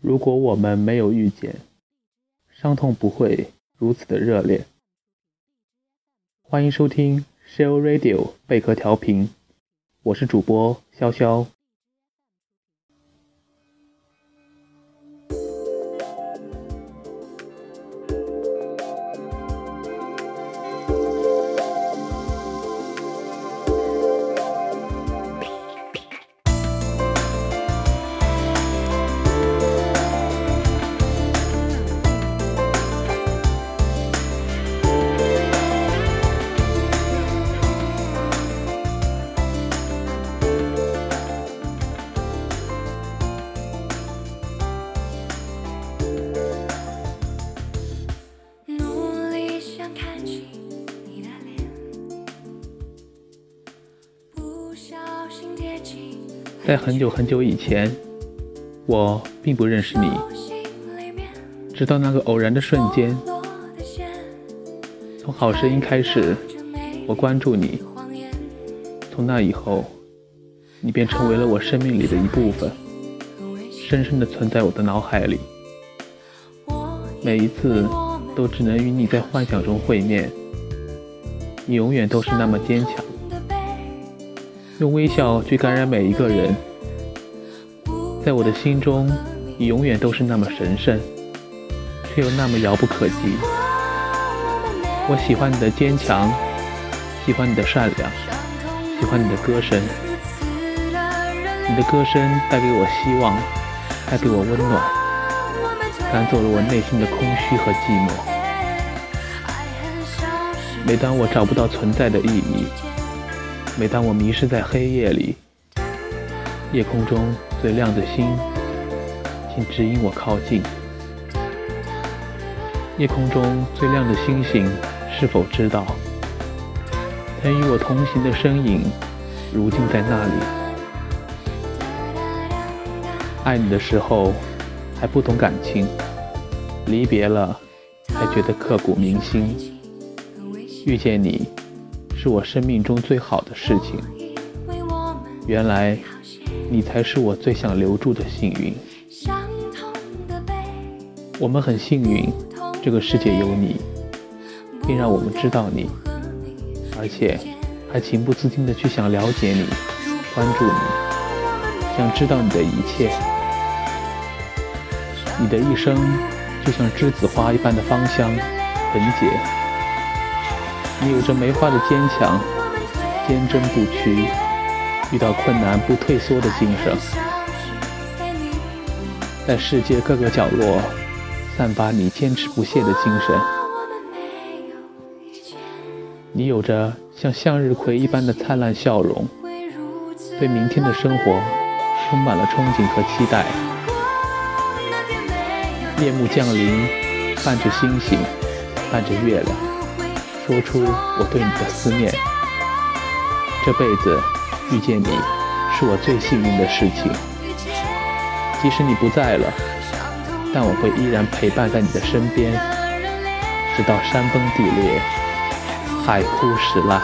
如果我们没有遇见，伤痛不会如此的热烈。欢迎收听 Shell Radio 贝壳调频，我是主播潇潇。在很久很久以前，我并不认识你，直到那个偶然的瞬间，从好声音开始，我关注你，从那以后，你便成为了我生命里的一部分，深深的存在我的脑海里。每一次都只能与你在幻想中会面，你永远都是那么坚强，用微笑去感染每一个人。在我的心中，你永远都是那么神圣，却又那么遥不可及。我喜欢你的坚强，喜欢你的善良，喜欢你的歌声。你的歌声带给我希望，带给我温暖，赶走了我内心的空虚和寂寞。每当我找不到存在的意义，每当我迷失在黑夜里，夜空中最亮的星，请指引我靠近。夜空中最亮的星星，是否知道，曾与我同行的身影，如今在那里？爱你的时候还不懂感情，离别了才觉得刻骨铭心。遇见你，是我生命中最好的事情。原来，你才是我最想留住的幸运。我们很幸运，这个世界有你，并让我们知道你，而且还情不自禁地去想了解你、关注你，想知道你的一切。你的一生就像栀子花一般的芳香、纯洁。你有着梅花的坚强、坚贞不屈，遇到困难不退缩的精神，在世界各个角落散发你坚持不懈的精神。你有着像向日葵一般的灿烂笑容，对明天的生活充满了憧憬和期待。夜幕降临，伴着星星，伴着月亮。说出我对你的思念，这辈子遇见你是我最幸运的事情。即使你不在了，但我会依然陪伴在你的身边，直到山崩地裂，海枯石烂。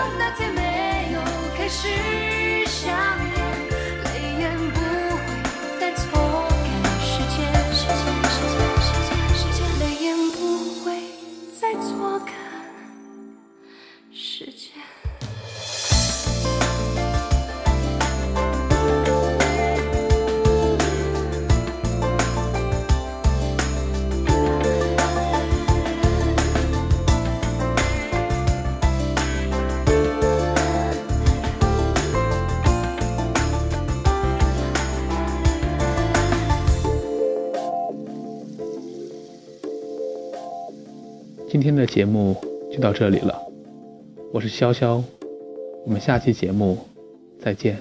时间。今天的节目就到这里了。我是潇潇，我们下期节目再见。